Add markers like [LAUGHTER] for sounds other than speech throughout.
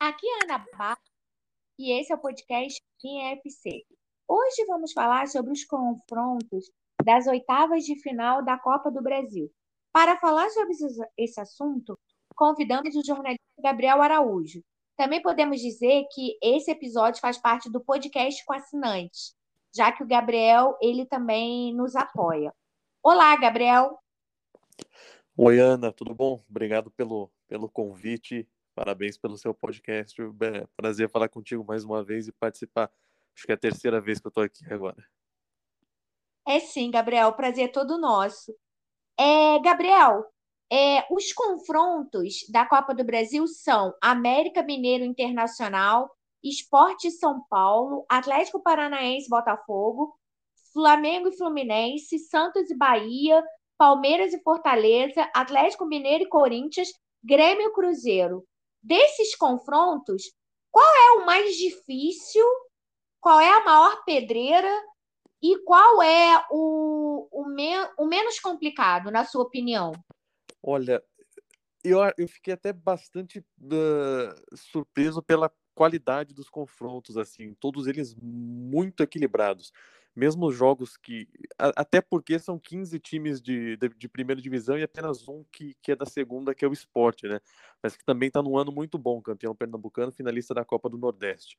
Aqui é a Ana Barra e esse é o podcast Minha FC. Hoje vamos falar sobre os confrontos das oitavas de final da Copa do Brasil. Para falar sobre esse assunto, convidamos o jornalista Gabriel Araújo. Também podemos dizer que esse episódio faz parte do podcast com assinantes, já que o Gabriel ele também nos apoia. Olá, Gabriel. Oi, Ana, tudo bom? Obrigado pelo, pelo convite Parabéns pelo seu podcast. É prazer falar contigo mais uma vez e participar. Acho que é a terceira vez que eu estou aqui agora. É sim, Gabriel. O prazer é todo nosso. É, Gabriel, é, os confrontos da Copa do Brasil são América Mineiro Internacional, Esporte São Paulo, Atlético Paranaense Botafogo, Flamengo e Fluminense, Santos e Bahia, Palmeiras e Fortaleza, Atlético Mineiro e Corinthians, Grêmio e Cruzeiro desses confrontos, qual é o mais difícil, qual é a maior pedreira e qual é o, o, me, o menos complicado, na sua opinião? Olha, eu, eu fiquei até bastante uh, surpreso pela qualidade dos confrontos, assim, todos eles muito equilibrados mesmo os jogos que. Até porque são 15 times de, de, de, primeira divisão e apenas um que, que é da segunda, que é o esporte, né? Mas que também está num ano muito bom, campeão pernambucano, finalista da Copa do Nordeste.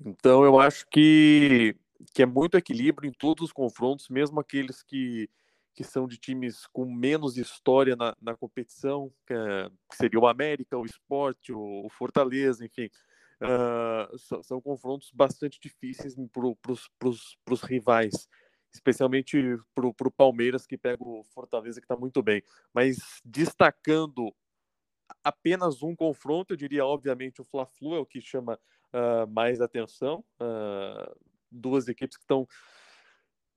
Então eu acho que, que é muito equilíbrio em todos os confrontos, mesmo aqueles que, que são de times com menos história na, na competição, que, é, que seria o América, o Esporte, o, o Fortaleza, enfim uh, são, são, confrontos bastante difíceis para os rivais, especialmente para o Palmeiras, que pega o Fortaleza, que está muito bem. Mas destacando apenas um confronto, eu diria, obviamente, o Fla-Flu é o que chama uh, mais atenção. Uh, duas equipes que estão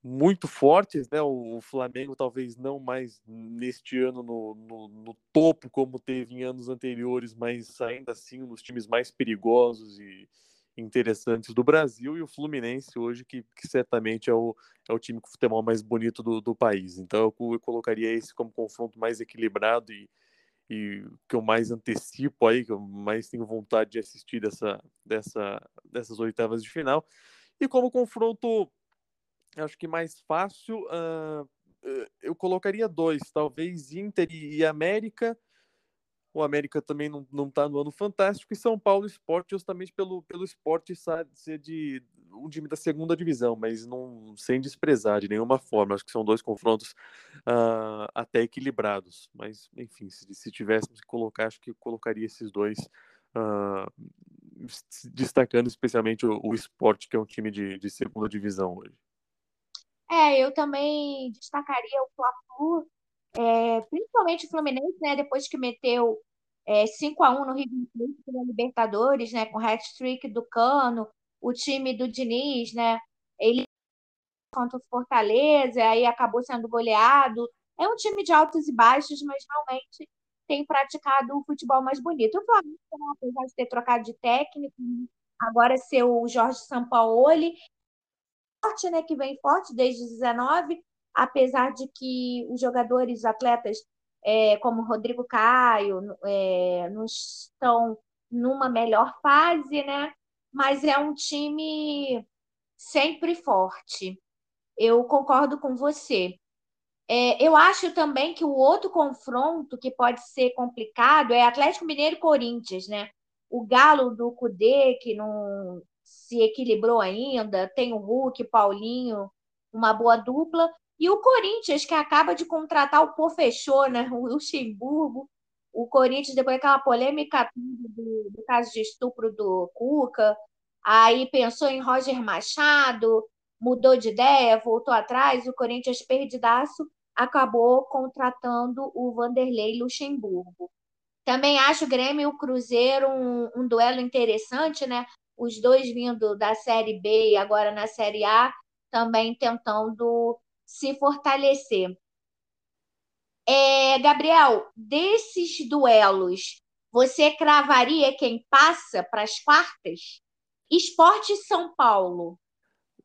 muito fortes, né? O Flamengo talvez não mais neste ano no, no, no, topo como teve em anos anteriores, mas ainda assim um dos times mais perigosos e interessantes do Brasil, e o Fluminense hoje, que, que certamente é o, é o time com futebol mais bonito do, do país. Então eu, eu, colocaria esse como confronto mais equilibrado e, e que eu mais antecipo aí, que eu mais tenho vontade de assistir dessa, dessa, dessas oitavas de final. E como confronto acho que mais fácil, uh, eu colocaria dois, talvez Inter e América. O América também não está no ano fantástico, e São Paulo Esporte, justamente pelo, pelo esporte ser de um time da segunda divisão, mas não sem desprezar de nenhuma forma. Acho que são dois confrontos uh, até equilibrados. Mas, enfim, se, se tivéssemos que colocar, acho que colocaria esses dois. Uh, destacando especialmente o, o esporte, que é um time de, de segunda divisão hoje. É, eu também destacaria o Fla-Flu, é, principalmente o Fluminense, né, depois que meteu é, 5 a 1 no River Plate pela Libertadores, né, com hat-trick do Cano, o time do Diniz, né, ele contra o Fortaleza, aí acabou sendo goleado. É um time de altos e baixos, mas realmente tem praticado o futebol mais bonito. O Flamengo, né, apesar de ter trocado de técnico, agora ser o Jorge Sampaoli, forte, né, que vem forte desde 19, apesar de que os jogadores, atletas é, como Rodrigo Caio é, não estão numa melhor fase, né? Mas é um time sempre forte. Eu concordo com você. É, eu acho também que o outro confronto que pode ser complicado é Atlético Mineiro e Corinthians, né? O Galo do Cudê, que não se equilibrou ainda, tem o Hulk, Paulinho, uma boa dupla, e o Corinthians, que acaba de contratar o Pô Fechou, né? O Luxemburgo. O Corinthians, depois daquela polêmica do, do caso de estupro do Cuca, aí pensou em Roger Machado, mudou de ideia, voltou atrás, o Corinthians perdidaço acabou contratando o Vanderlei Luxemburgo. Também acho o Grêmio e o Cruzeiro um, um duelo interessante, né? Os dois vindo da Série B e agora na Série A, também tentando se fortalecer. É, Gabriel, desses duelos, você cravaria quem passa para as quartas? Esporte São Paulo.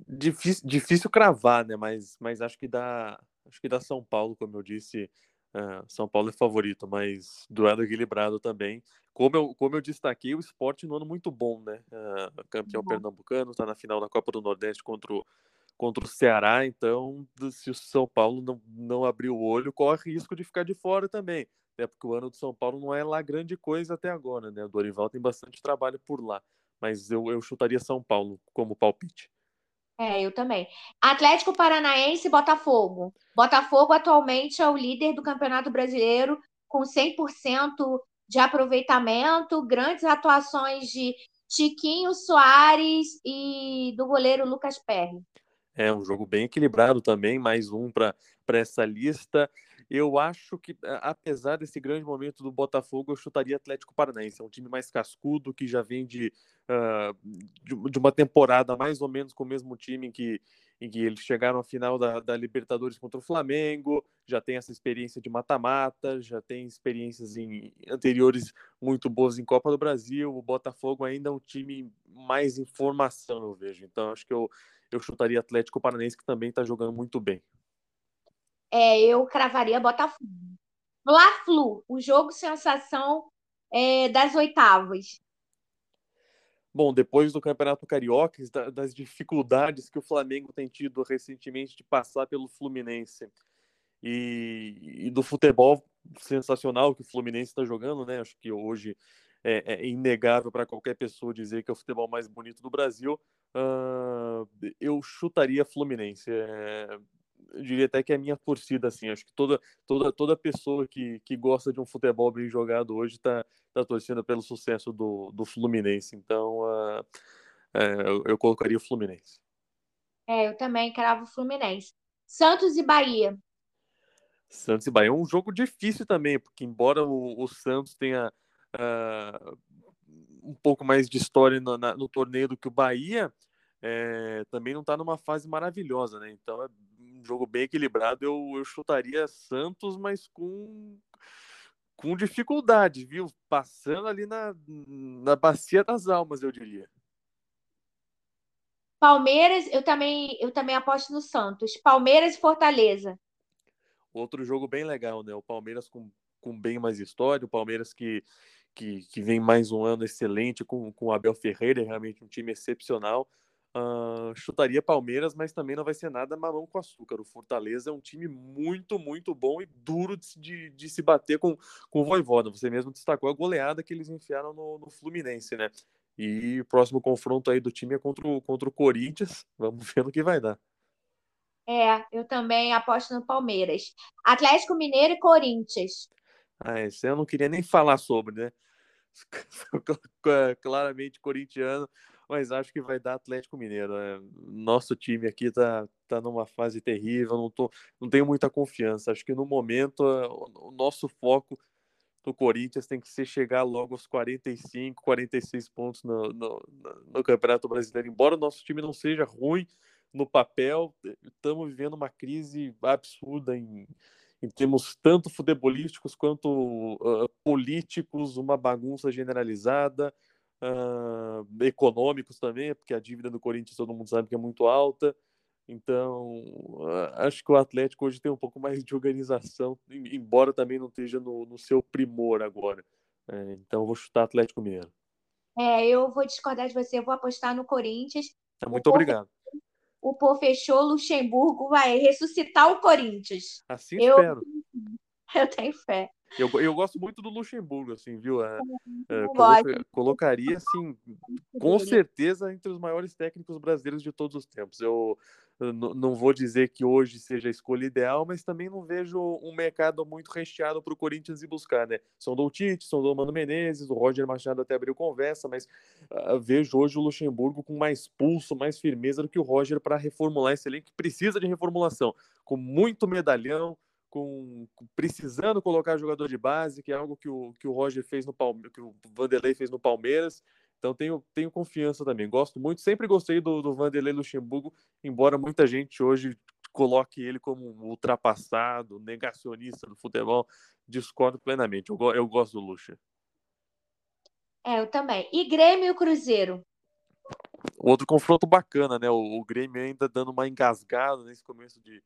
Difícil, difícil cravar, né? Mas, mas acho que dá, acho que dá São Paulo, como eu disse, Uh, São Paulo é favorito, mas duelo equilibrado também. Como eu, como eu destaquei, o esporte no ano muito bom, né? Uh, campeão pernambucano, está na final da Copa do Nordeste contra o, contra o Ceará, então se o São Paulo não, não abrir o olho, corre risco de ficar de fora também. Até porque o ano do São Paulo não é lá grande coisa até agora, né? O Dorival tem bastante trabalho por lá. Mas eu, eu chutaria São Paulo como palpite. É, eu também. Atlético Paranaense e Botafogo. Botafogo atualmente é o líder do Campeonato Brasileiro com 100% de aproveitamento, grandes atuações de Chiquinho Soares e do goleiro Lucas Perry. É um jogo bem equilibrado também, mais um para essa lista. Eu acho que, apesar desse grande momento do Botafogo, eu chutaria Atlético Paranaense. É um time mais cascudo, que já vem de, uh, de, uma temporada mais ou menos com o mesmo time em que, em que eles chegaram à final da, da Libertadores contra o Flamengo, já tem essa experiência de mata-mata, já tem experiências em, anteriores muito boas em Copa do Brasil. O Botafogo ainda é um time mais em formação, eu vejo. Então, acho que eu, eu chutaria Atlético Paranaense, que também está jogando muito bem é, eu cravaria Botafogo. Fla-Flu, o jogo sensação é, das oitavas. Bom, depois do Campeonato Carioca, das dificuldades que o Flamengo tem tido recentemente de passar pelo Fluminense e, e do futebol sensacional que o Fluminense está jogando, né? Acho que hoje é, é inegável para qualquer pessoa dizer que é o futebol mais bonito do Brasil. Uh, eu chutaria Fluminense. É, eu diria até que é a minha torcida, assim. Acho que toda, toda, toda pessoa que, que gosta de um futebol bem jogado hoje está tá torcendo pelo sucesso do, do Fluminense. Então, uh, uh, eu, eu, colocaria o Fluminense. É, eu também cravo o Fluminense. Santos e Bahia. Santos e Bahia é um jogo difícil também, porque embora o, o Santos tenha uh, um pouco mais de história no, na, no torneio do que o Bahia, é, também não está numa fase maravilhosa, né? Então é um jogo bem equilibrado. Eu, eu chutaria Santos, mas com, com dificuldade, viu? Passando ali na, na bacia das almas, eu diria. Palmeiras, eu também, eu também aposto no Santos. Palmeiras e Fortaleza. Outro jogo bem legal, né? O Palmeiras com, com bem mais história, o Palmeiras que, que, que vem mais um ano excelente com, com o Abel Ferreira, é realmente um time excepcional. Uh, chutaria Palmeiras, mas também não vai ser nada mamão com açúcar. O Fortaleza é um time muito, muito bom e duro de, de, de se bater com, com o Voivoda. Você mesmo destacou a goleada que eles enfiaram no, no, Fluminense, né? E o próximo confronto aí do time é contra o, contra o Corinthians. [LAUGHS] Vamos ver no que vai dar. É, eu também aposto no Palmeiras. Atlético Mineiro e Corinthians. Ah, esse eu não queria nem falar sobre, né? [LAUGHS] Claramente corintiano mas acho que vai dar Atlético Mineiro. Né? Nosso time aqui tá, tá numa fase terrível, não, tô, não tenho muita confiança. Acho que no momento o nosso foco do Corinthians tem que ser chegar logo aos 45, 46 pontos no, no, no Campeonato Brasileiro. Embora o nosso time não seja ruim no papel, estamos vivendo uma crise absurda em, em termos tanto futebolísticos quanto uh, políticos, uma bagunça generalizada uh, econômicos também, porque a dívida do Corinthians todo mundo sabe que é muito alta. Então, acho que o Atlético hoje tem um pouco mais de organização, embora também não esteja no, no seu primor agora. É, então, vou chutar Atlético Mineiro. É, eu vou discordar de você, eu vou apostar no Corinthians. É, muito o obrigado. o Pô fechou, Luxemburgo vai ressuscitar o Corinthians. Assim eu, espero. [LAUGHS] Eu tenho fé. Eu, eu gosto muito do Luxemburgo, assim, viu? É, é, coloca, colocaria, assim, com certeza entre os maiores técnicos brasileiros de todos os tempos. Eu, eu não vou dizer que hoje seja a escolha ideal, mas também não vejo um mercado muito recheado para o Corinthians ir buscar, né? São do Tite, são do Mano Menezes, o Roger Machado até abriu conversa, mas uh, vejo hoje o Luxemburgo com mais pulso, mais firmeza do que o Roger para reformular esse elenco que precisa de reformulação, com muito medalhão, com, precisando colocar jogador de base, que é algo que o, que o Roger fez no Palmeiras, que o Vanderlei fez no Palmeiras. Então tenho, tenho confiança também. Gosto muito, sempre gostei do, do Vanderlei Luxemburgo, embora muita gente hoje coloque ele como um ultrapassado, negacionista do futebol. Discordo plenamente. Eu, eu gosto do Luxa. É, eu também. E Grêmio e Cruzeiro? Outro confronto bacana, né? O, o Grêmio ainda dando uma engasgada nesse começo de,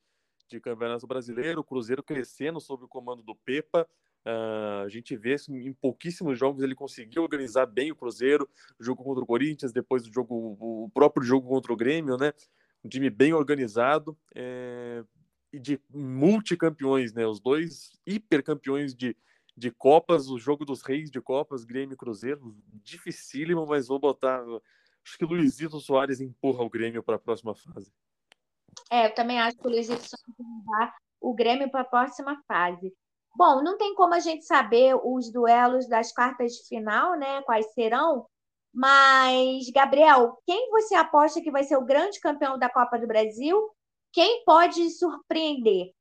de Campeonato Brasileiro, o Cruzeiro crescendo sob o comando do Pepa. Uh, a gente vê em pouquíssimos jogos ele conseguiu organizar bem o Cruzeiro, o jogo contra o Corinthians, depois do jogo, o próprio jogo contra o Grêmio, né? Um time bem organizado é, e de multicampeões, né? Os dois hipercampeões de, de Copas, o jogo dos reis de Copas, Grêmio e Cruzeiro, dificílimo, mas vou botar. Acho que o Luizito Soares empurra o Grêmio para a próxima fase. É, eu também acho que o Luizito Soares vai levar o Grêmio para a próxima fase. Bom, não tem como a gente saber os duelos das quartas de final, né? Quais serão? Mas, Gabriel, quem você aposta que vai ser o grande campeão da Copa do Brasil? Quem pode surpreender?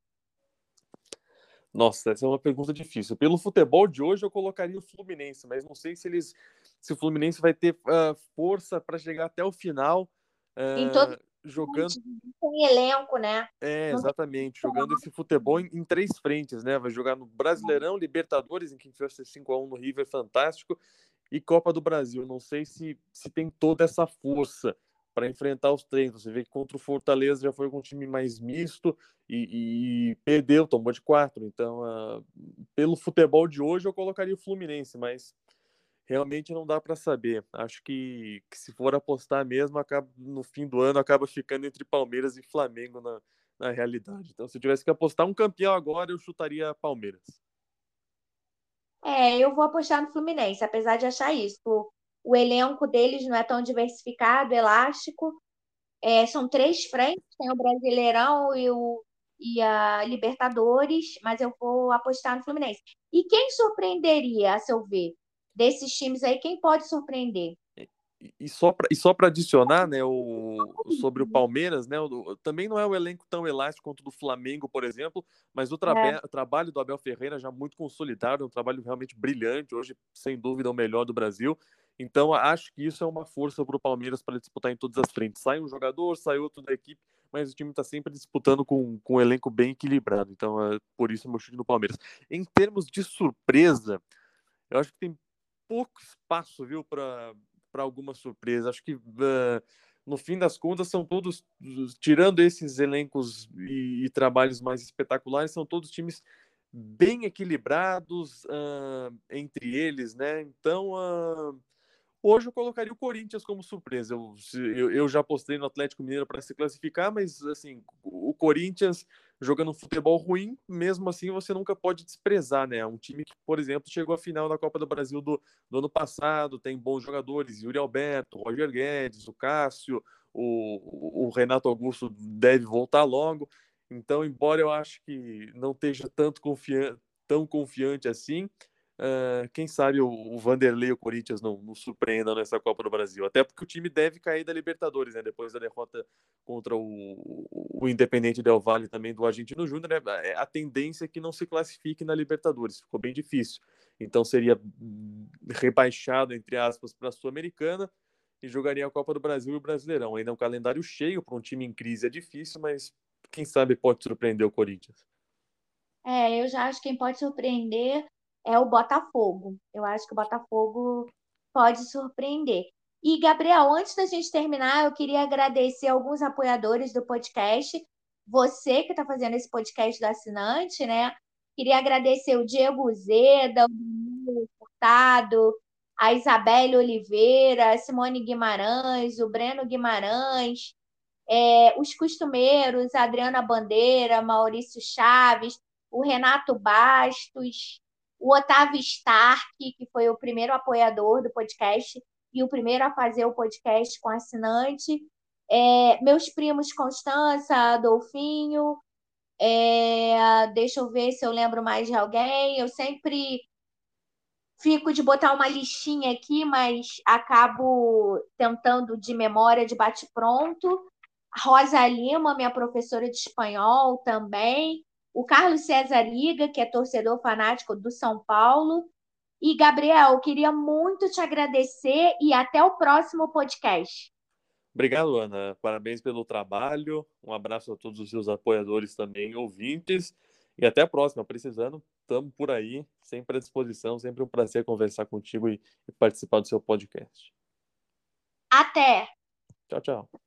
Nossa, essa é uma pergunta difícil. Pelo futebol de hoje, eu colocaria o Fluminense, mas não sei se eles, se o Fluminense vai ter uh, força para chegar até o final. Uh, em todo jogando. Tem elenco, né? É, exatamente. Jogando esse futebol em, em, três frentes, né? Vai jogar no Brasileirão, Libertadores, em que vai ser 5x1 no River, fantástico, e Copa do Brasil. Não sei se, se tem toda essa força para enfrentar os treinos. Você vê que contra o Fortaleza já foi com um time mais misto e, e perdeu, tomou de quatro. Então, uh, pelo futebol de hoje, eu colocaria o Fluminense, mas realmente não dá para saber. Acho que, que, se for apostar mesmo, acaba, no fim do ano acaba ficando entre Palmeiras e Flamengo na, na realidade. Então, se eu tivesse que apostar um campeão agora, eu chutaria Palmeiras. É, eu vou apostar no Fluminense, apesar de achar isso. O, elenco deles não é tão diversificado, elástico. É, são três frentes, tem o Brasileirão e, o, e a Libertadores, mas eu vou apostar no Fluminense. E quem surpreenderia, a seu ver? Desses times aí, quem pode surpreender? E só para e só para adicionar, né, o, sobre o Palmeiras, né, o, também não é um elenco tão elástico quanto o do Flamengo, por exemplo, mas o, é. trabalho do Abel Ferreira já muito consolidado, um trabalho realmente brilhante, hoje sem dúvida o melhor do Brasil. Então acho que isso é uma força para o Palmeiras para disputar em todas as frentes. Sai um jogador, sai outro da equipe, mas o time está sempre disputando com, com um elenco bem equilibrado. Então é por isso meu chute no Palmeiras. Em termos de surpresa, eu acho que tem pouco espaço, viu, para alguma surpresa. Acho que uh, no fim das contas são todos, tirando esses elencos e, e, trabalhos mais espetaculares, são todos times bem equilibrados uh, entre eles, né? Então, uh, hoje eu colocaria o Corinthians como surpresa. Eu, eu, já postei no Atlético Mineiro para se classificar, mas assim, o Corinthians jogando futebol ruim, mesmo assim você nunca pode desprezar, né? Um time que, por exemplo, chegou à final da Copa do Brasil do, do ano passado, tem bons jogadores, Yuri Alberto, Roger Guedes, o Cássio, o, o Renato Augusto deve voltar logo. Então, embora eu acho que não esteja tanto confiante, tão confiante assim, Uh, quem sabe o, o Vanderlei e o Corinthians não, não surpreendam nessa Copa do Brasil. Até porque o time deve cair da Libertadores, né? Depois da derrota contra o, o Independente Del Valle também do Argentino Júnior, né? É, a tendência é que não se classifique na Libertadores. Ficou bem difícil. Então seria rebaixado, entre aspas, para a Sul-Americana e jogaria a Copa do Brasil e o Brasileirão. Ainda é um calendário cheio para um time em crise é difícil, mas quem sabe pode surpreender o Corinthians. É, eu já acho que quem pode surpreender é o Botafogo. Eu acho que o Botafogo pode surpreender. E, Gabriel, antes da gente terminar, eu queria agradecer alguns apoiadores do podcast. Você que está fazendo esse podcast do assinante, né? Queria agradecer o Diego Zeda, o Danilo Furtado, a Isabelle Oliveira, a Simone Guimarães, o Breno Guimarães, é, os costumeiros, a Adriana Bandeira, Maurício Chaves, o Renato Bastos, o Otávio Stark, que foi o primeiro apoiador do podcast e o primeiro a fazer o podcast com assinante. É, meus primos Constança, Adolfinho. É, deixa eu ver se eu lembro mais de alguém. Eu sempre fico de botar uma listinha aqui, mas acabo tentando de memória, de bate-pronto. Rosa Lima, minha professora de espanhol também o Carlos César Liga, que é torcedor fanático do São Paulo. E, Gabriel, queria muito te agradecer e até o próximo podcast. Obrigado, Ana. Parabéns pelo trabalho. Um abraço a todos os seus apoiadores também, ouvintes. E até a próxima. Precisando, estamos por aí, sempre à disposição. Sempre um prazer conversar contigo e, e participar do seu podcast. Até! Tchau, tchau.